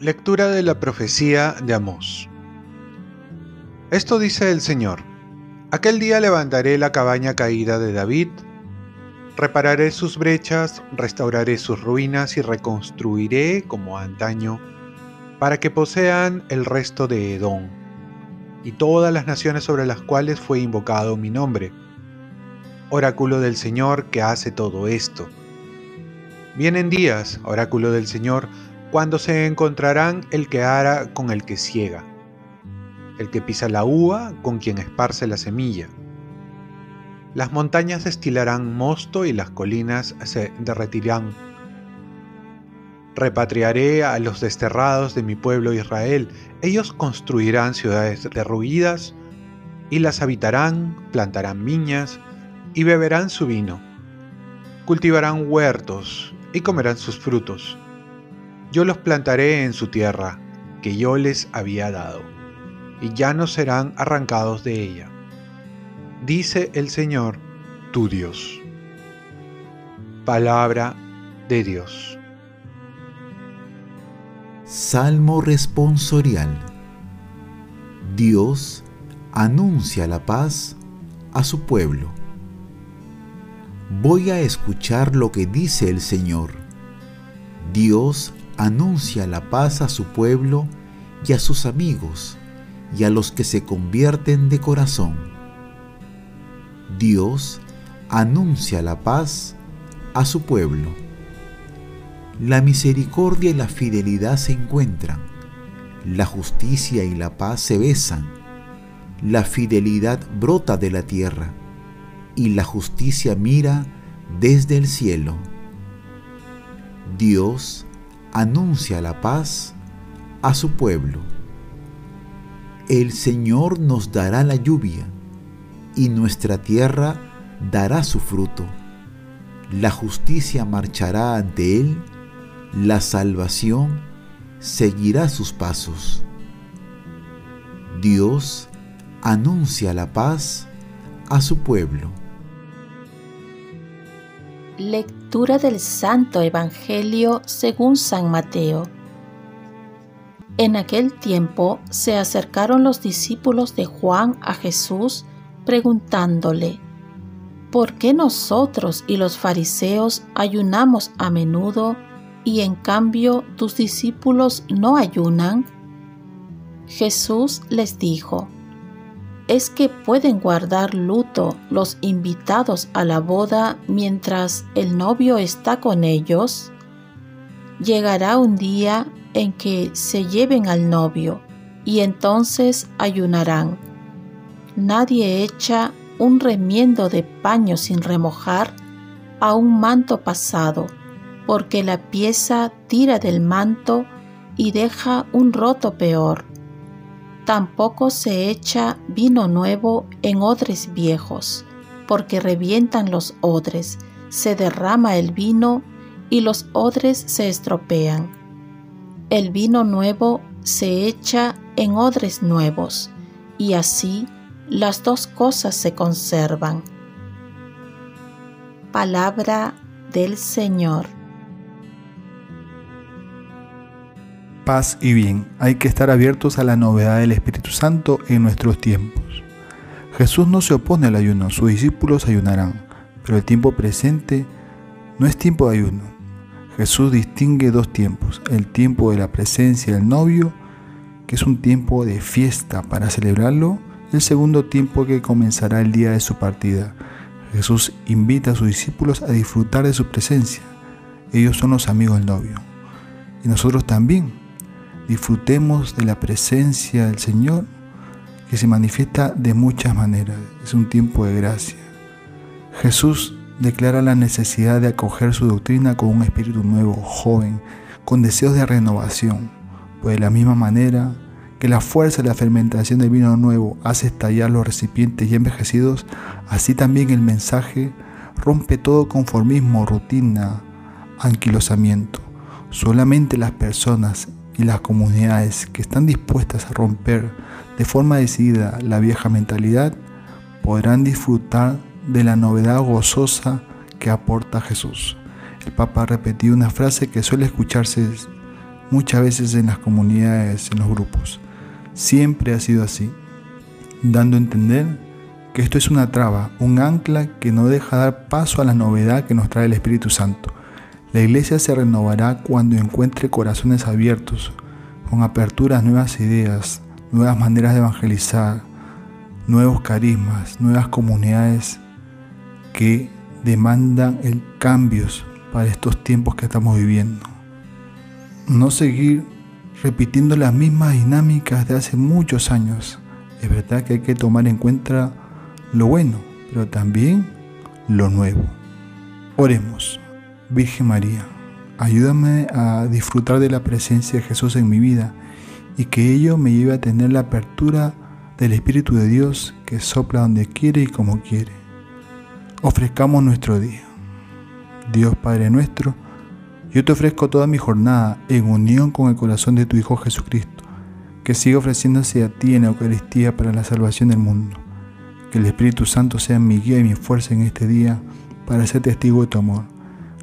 Lectura de la profecía de Amós. Esto dice el Señor. Aquel día levantaré la cabaña caída de David, repararé sus brechas, restauraré sus ruinas y reconstruiré como antaño, para que posean el resto de Edom y todas las naciones sobre las cuales fue invocado mi nombre. Oráculo del Señor que hace todo esto. Vienen días, oráculo del Señor, cuando se encontrarán el que ara con el que ciega, el que pisa la uva con quien esparce la semilla. Las montañas destilarán mosto y las colinas se derretirán. Repatriaré a los desterrados de mi pueblo Israel. Ellos construirán ciudades derruidas y las habitarán, plantarán viñas y beberán su vino. Cultivarán huertos y comerán sus frutos yo los plantaré en su tierra, que yo les había dado, y ya no serán arrancados de ella. Dice el Señor, tu Dios. Palabra de Dios. Salmo responsorial. Dios anuncia la paz a su pueblo. Voy a escuchar lo que dice el Señor. Dios anuncia la paz a su pueblo y a sus amigos y a los que se convierten de corazón. Dios anuncia la paz a su pueblo. La misericordia y la fidelidad se encuentran, la justicia y la paz se besan, la fidelidad brota de la tierra y la justicia mira desde el cielo. Dios anuncia la paz a su pueblo. El Señor nos dará la lluvia y nuestra tierra dará su fruto. La justicia marchará ante Él, la salvación seguirá sus pasos. Dios anuncia la paz a su pueblo. Lectura del Santo Evangelio según San Mateo. En aquel tiempo se acercaron los discípulos de Juan a Jesús preguntándole, ¿por qué nosotros y los fariseos ayunamos a menudo y en cambio tus discípulos no ayunan? Jesús les dijo, es que pueden guardar luto los invitados a la boda mientras el novio está con ellos? Llegará un día en que se lleven al novio y entonces ayunarán. Nadie echa un remiendo de paño sin remojar a un manto pasado, porque la pieza tira del manto y deja un roto peor Tampoco se echa vino nuevo en odres viejos, porque revientan los odres, se derrama el vino y los odres se estropean. El vino nuevo se echa en odres nuevos, y así las dos cosas se conservan. Palabra del Señor. Paz y bien. Hay que estar abiertos a la novedad del Espíritu Santo en nuestros tiempos. Jesús no se opone al ayuno, sus discípulos ayunarán, pero el tiempo presente no es tiempo de ayuno. Jesús distingue dos tiempos, el tiempo de la presencia del novio, que es un tiempo de fiesta para celebrarlo, el segundo tiempo que comenzará el día de su partida. Jesús invita a sus discípulos a disfrutar de su presencia. Ellos son los amigos del novio. Y nosotros también disfrutemos de la presencia del Señor que se manifiesta de muchas maneras. Es un tiempo de gracia. Jesús declara la necesidad de acoger su doctrina con un espíritu nuevo, joven, con deseos de renovación, pues de la misma manera que la fuerza de la fermentación del vino nuevo hace estallar los recipientes ya envejecidos, así también el mensaje rompe todo conformismo, rutina, anquilosamiento. Solamente las personas y las comunidades que están dispuestas a romper de forma decidida la vieja mentalidad, podrán disfrutar de la novedad gozosa que aporta Jesús. El Papa ha una frase que suele escucharse muchas veces en las comunidades, en los grupos. Siempre ha sido así, dando a entender que esto es una traba, un ancla que no deja dar paso a la novedad que nos trae el Espíritu Santo. La iglesia se renovará cuando encuentre corazones abiertos, con aperturas nuevas ideas, nuevas maneras de evangelizar, nuevos carismas, nuevas comunidades que demandan el cambios para estos tiempos que estamos viviendo. No seguir repitiendo las mismas dinámicas de hace muchos años. Es verdad que hay que tomar en cuenta lo bueno, pero también lo nuevo. Oremos. Virgen María, ayúdame a disfrutar de la presencia de Jesús en mi vida y que ello me lleve a tener la apertura del Espíritu de Dios que sopla donde quiere y como quiere. Ofrezcamos nuestro día. Dios Padre nuestro, yo te ofrezco toda mi jornada en unión con el corazón de tu Hijo Jesucristo, que sigue ofreciéndose a ti en la Eucaristía para la salvación del mundo. Que el Espíritu Santo sea mi guía y mi fuerza en este día para ser testigo de tu amor.